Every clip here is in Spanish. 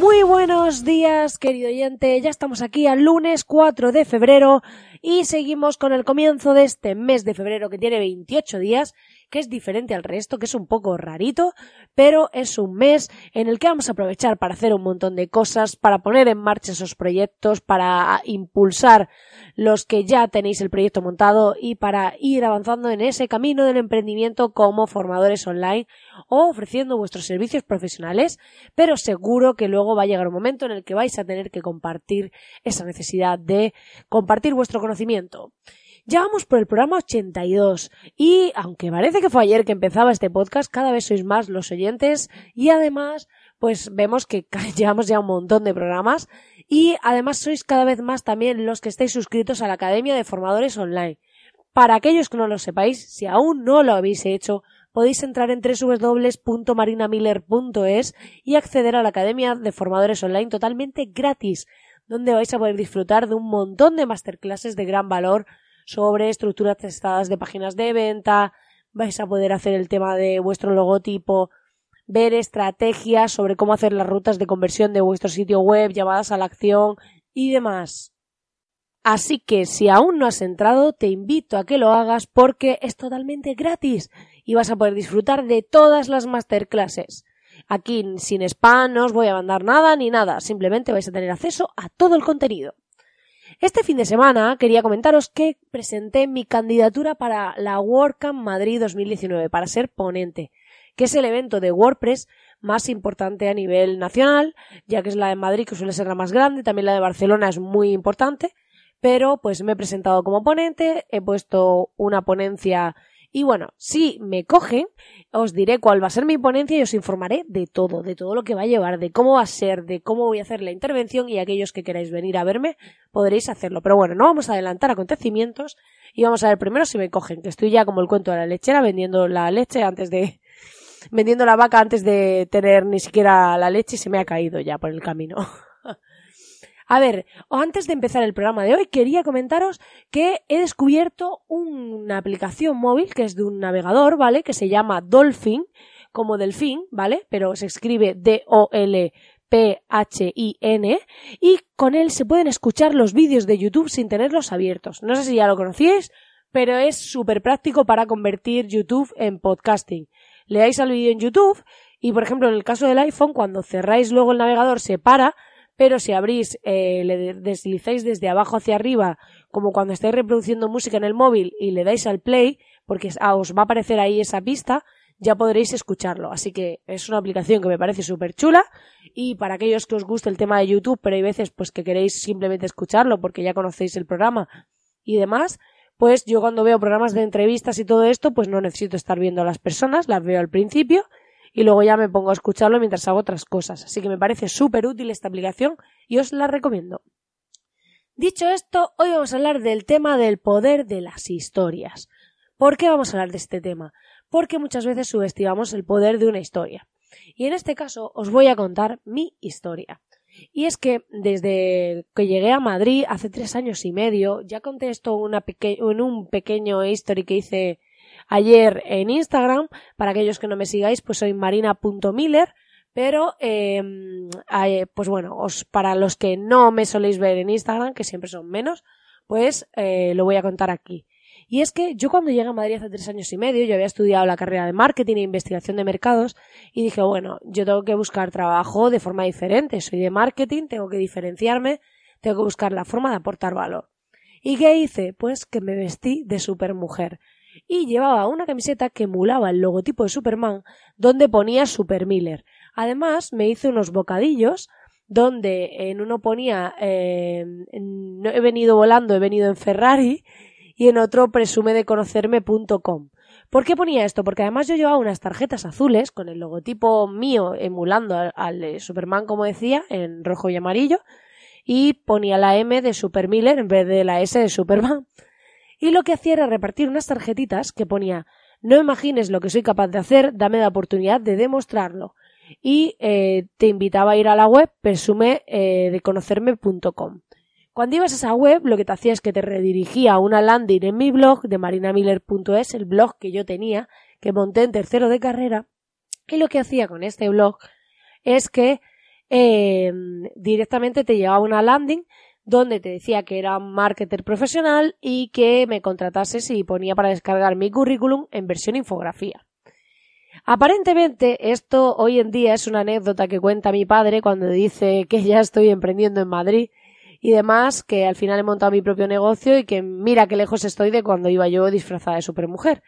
Muy buenos días, querido oyente. Ya estamos aquí al lunes 4 de febrero y seguimos con el comienzo de este mes de febrero que tiene 28 días, que es diferente al resto, que es un poco rarito, pero es un mes en el que vamos a aprovechar para hacer un montón de cosas, para poner en marcha esos proyectos, para impulsar los que ya tenéis el proyecto montado y para ir avanzando en ese camino del emprendimiento como formadores online o ofreciendo vuestros servicios profesionales, pero seguro que luego va a llegar un momento en el que vais a tener que compartir esa necesidad de compartir vuestro conocimiento. Ya vamos por el programa 82 y aunque parece que fue ayer que empezaba este podcast, cada vez sois más los oyentes y además pues vemos que llevamos ya un montón de programas y además sois cada vez más también los que estáis suscritos a la Academia de Formadores Online. Para aquellos que no lo sepáis, si aún no lo habéis hecho, podéis entrar en www.marinamiller.es y acceder a la Academia de Formadores Online totalmente gratis, donde vais a poder disfrutar de un montón de masterclasses de gran valor sobre estructuras testadas de páginas de venta, vais a poder hacer el tema de vuestro logotipo, ver estrategias sobre cómo hacer las rutas de conversión de vuestro sitio web, llamadas a la acción y demás. Así que si aún no has entrado, te invito a que lo hagas porque es totalmente gratis y vas a poder disfrutar de todas las masterclasses. Aquí sin spam no os voy a mandar nada ni nada, simplemente vais a tener acceso a todo el contenido. Este fin de semana quería comentaros que presenté mi candidatura para la WordCamp Madrid 2019 para ser ponente que es el evento de WordPress más importante a nivel nacional, ya que es la de Madrid, que suele ser la más grande, también la de Barcelona es muy importante, pero pues me he presentado como ponente, he puesto una ponencia y bueno, si me cogen, os diré cuál va a ser mi ponencia y os informaré de todo, de todo lo que va a llevar, de cómo va a ser, de cómo voy a hacer la intervención y aquellos que queráis venir a verme podréis hacerlo. Pero bueno, no vamos a adelantar acontecimientos y vamos a ver primero si me cogen, que estoy ya como el cuento de la lechera vendiendo la leche antes de, vendiendo la vaca antes de tener ni siquiera la leche y se me ha caído ya por el camino. A ver, antes de empezar el programa de hoy, quería comentaros que he descubierto una aplicación móvil que es de un navegador, ¿vale? Que se llama Dolphin, como delfín, ¿vale? Pero se escribe D-O-L. P-H-I-N y con él se pueden escuchar los vídeos de YouTube sin tenerlos abiertos. No sé si ya lo conocíais, pero es súper práctico para convertir YouTube en podcasting le dais al vídeo en YouTube y, por ejemplo, en el caso del iPhone, cuando cerráis luego el navegador se para, pero si abrís, eh, le deslizáis desde abajo hacia arriba, como cuando estáis reproduciendo música en el móvil y le dais al play, porque ah, os va a aparecer ahí esa pista, ya podréis escucharlo. Así que es una aplicación que me parece súper chula y para aquellos que os guste el tema de YouTube, pero hay veces pues que queréis simplemente escucharlo porque ya conocéis el programa y demás, pues yo cuando veo programas de entrevistas y todo esto, pues no necesito estar viendo a las personas, las veo al principio y luego ya me pongo a escucharlo mientras hago otras cosas. Así que me parece súper útil esta aplicación y os la recomiendo. Dicho esto, hoy vamos a hablar del tema del poder de las historias. ¿Por qué vamos a hablar de este tema? Porque muchas veces subestimamos el poder de una historia. Y en este caso os voy a contar mi historia. Y es que desde que llegué a Madrid hace tres años y medio, ya contesto una en un pequeño history que hice ayer en Instagram. Para aquellos que no me sigáis, pues soy marina.miller. Pero, em, pues bueno, os, para los que no me soléis ver en Instagram, que siempre son menos, pues eh, lo voy a contar aquí. Y es que yo cuando llegué a Madrid hace tres años y medio, yo había estudiado la carrera de marketing e investigación de mercados y dije, bueno, yo tengo que buscar trabajo de forma diferente. Soy de marketing, tengo que diferenciarme, tengo que buscar la forma de aportar valor. ¿Y qué hice? Pues que me vestí de supermujer. Y llevaba una camiseta que emulaba el logotipo de Superman, donde ponía Super Miller. Además, me hice unos bocadillos donde en uno ponía eh, no he venido volando, he venido en Ferrari y en otro presume de conocerme.com. ¿Por qué ponía esto? Porque además yo llevaba unas tarjetas azules con el logotipo mío emulando al, de Superman, como decía, en rojo y amarillo, y ponía la M de Super Miller en vez de la S de Superman. Y lo que hacía era repartir unas tarjetitas que ponía no imagines lo que soy capaz de hacer, dame la oportunidad de demostrarlo y eh, te invitaba a ir a la web presume eh. Cuando ibas a esa web, lo que te hacía es que te redirigía a una landing en mi blog de marinamiller.es, el blog que yo tenía, que monté en tercero de carrera, y lo que hacía con este blog es que eh, directamente te llevaba a una landing donde te decía que era un marketer profesional y que me contratases y ponía para descargar mi currículum en versión infografía. Aparentemente, esto hoy en día es una anécdota que cuenta mi padre cuando dice que ya estoy emprendiendo en Madrid y demás, que al final he montado mi propio negocio y que mira qué lejos estoy de cuando iba yo disfrazada de supermujer.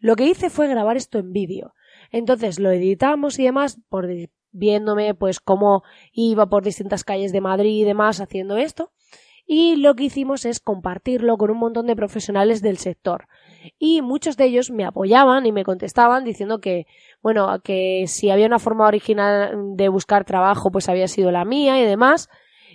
Lo que hice fue grabar esto en vídeo. Entonces lo editamos y demás, por viéndome pues cómo iba por distintas calles de Madrid y demás haciendo esto. Y lo que hicimos es compartirlo con un montón de profesionales del sector y muchos de ellos me apoyaban y me contestaban diciendo que, bueno, que si había una forma original de buscar trabajo, pues había sido la mía y demás.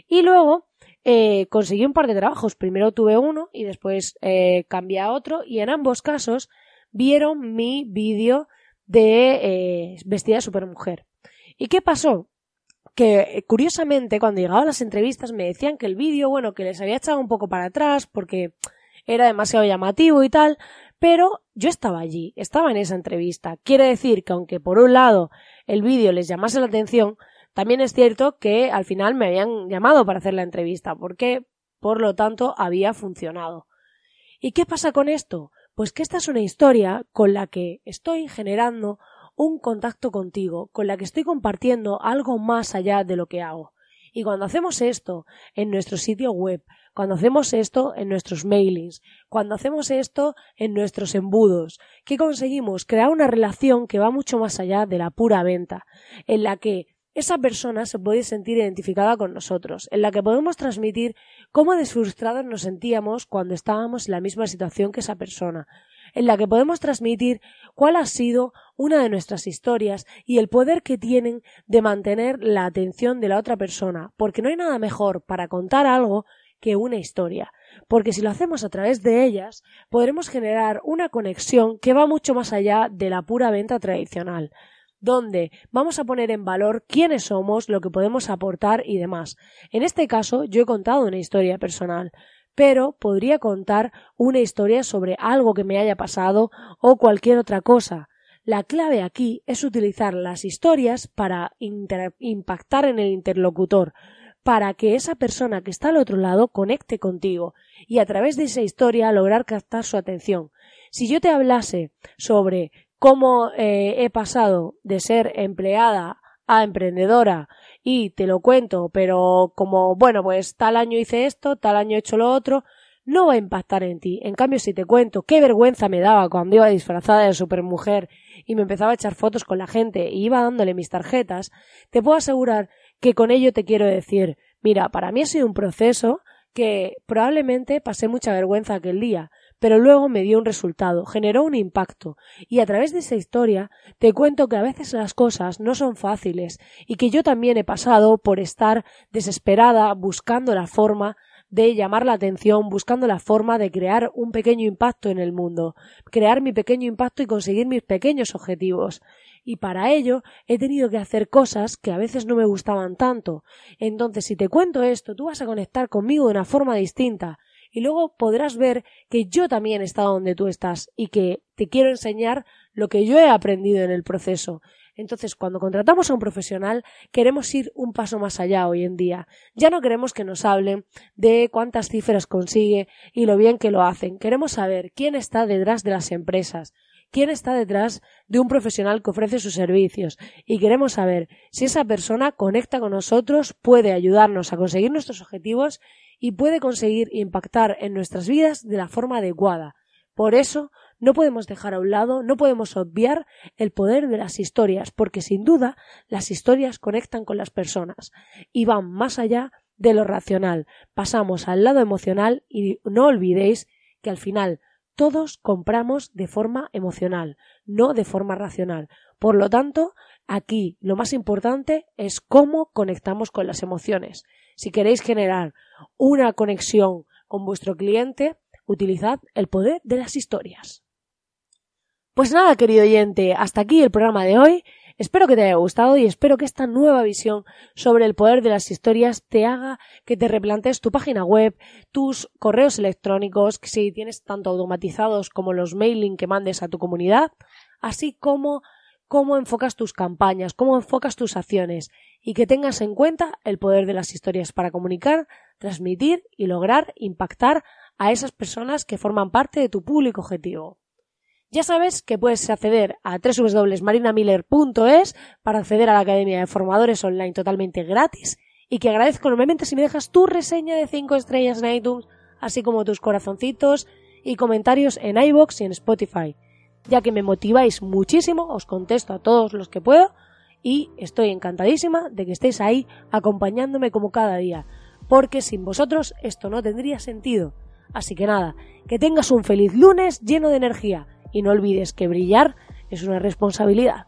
Y luego eh, conseguí un par de trabajos. Primero tuve uno y después eh, cambié a otro y en ambos casos vieron mi vídeo de eh, vestida de supermujer. ¿Y qué pasó? que curiosamente cuando llegaba a las entrevistas me decían que el vídeo, bueno, que les había echado un poco para atrás porque era demasiado llamativo y tal, pero yo estaba allí, estaba en esa entrevista. Quiere decir que aunque por un lado el vídeo les llamase la atención, también es cierto que al final me habían llamado para hacer la entrevista, porque por lo tanto había funcionado. ¿Y qué pasa con esto? Pues que esta es una historia con la que estoy generando un contacto contigo, con la que estoy compartiendo algo más allá de lo que hago. Y cuando hacemos esto en nuestro sitio web, cuando hacemos esto en nuestros mailings, cuando hacemos esto en nuestros embudos, ¿qué conseguimos? Crear una relación que va mucho más allá de la pura venta, en la que esa persona se puede sentir identificada con nosotros, en la que podemos transmitir cómo desfrustrados nos sentíamos cuando estábamos en la misma situación que esa persona, en la que podemos transmitir cuál ha sido una de nuestras historias y el poder que tienen de mantener la atención de la otra persona, porque no hay nada mejor para contar algo que una historia, porque si lo hacemos a través de ellas, podremos generar una conexión que va mucho más allá de la pura venta tradicional, donde vamos a poner en valor quiénes somos, lo que podemos aportar y demás. En este caso, yo he contado una historia personal, pero podría contar una historia sobre algo que me haya pasado o cualquier otra cosa. La clave aquí es utilizar las historias para impactar en el interlocutor, para que esa persona que está al otro lado conecte contigo y a través de esa historia lograr captar su atención. Si yo te hablase sobre cómo eh, he pasado de ser empleada a emprendedora y te lo cuento, pero como, bueno, pues tal año hice esto, tal año he hecho lo otro, no va a impactar en ti. En cambio, si te cuento qué vergüenza me daba cuando iba disfrazada de supermujer y me empezaba a echar fotos con la gente y iba dándole mis tarjetas, te puedo asegurar que con ello te quiero decir, mira, para mí ha sido un proceso que probablemente pasé mucha vergüenza aquel día, pero luego me dio un resultado, generó un impacto, y a través de esa historia te cuento que a veces las cosas no son fáciles y que yo también he pasado por estar desesperada buscando la forma de llamar la atención, buscando la forma de crear un pequeño impacto en el mundo, crear mi pequeño impacto y conseguir mis pequeños objetivos. Y para ello he tenido que hacer cosas que a veces no me gustaban tanto. Entonces, si te cuento esto, tú vas a conectar conmigo de una forma distinta y luego podrás ver que yo también he estado donde tú estás y que te quiero enseñar lo que yo he aprendido en el proceso. Entonces, cuando contratamos a un profesional, queremos ir un paso más allá hoy en día. Ya no queremos que nos hablen de cuántas cifras consigue y lo bien que lo hacen. Queremos saber quién está detrás de las empresas, quién está detrás de un profesional que ofrece sus servicios y queremos saber si esa persona conecta con nosotros, puede ayudarnos a conseguir nuestros objetivos y puede conseguir impactar en nuestras vidas de la forma adecuada. Por eso no podemos dejar a un lado, no podemos obviar el poder de las historias, porque sin duda las historias conectan con las personas y van más allá de lo racional. Pasamos al lado emocional y no olvidéis que al final todos compramos de forma emocional, no de forma racional. Por lo tanto, aquí lo más importante es cómo conectamos con las emociones. Si queréis generar una conexión con vuestro cliente, utilizad el poder de las historias. Pues nada, querido oyente, hasta aquí el programa de hoy. Espero que te haya gustado y espero que esta nueva visión sobre el poder de las historias te haga que te replantes tu página web, tus correos electrónicos, si tienes tanto automatizados como los mailing que mandes a tu comunidad, así como cómo enfocas tus campañas, cómo enfocas tus acciones y que tengas en cuenta el poder de las historias para comunicar, transmitir y lograr impactar a esas personas que forman parte de tu público objetivo. Ya sabes que puedes acceder a www.marinamiller.es para acceder a la Academia de Formadores Online totalmente gratis y que agradezco enormemente si me dejas tu reseña de 5 estrellas en iTunes, así como tus corazoncitos y comentarios en iBox y en Spotify. Ya que me motiváis muchísimo, os contesto a todos los que puedo y estoy encantadísima de que estéis ahí acompañándome como cada día, porque sin vosotros esto no tendría sentido. Así que nada, que tengas un feliz lunes lleno de energía y no olvides que brillar es una responsabilidad.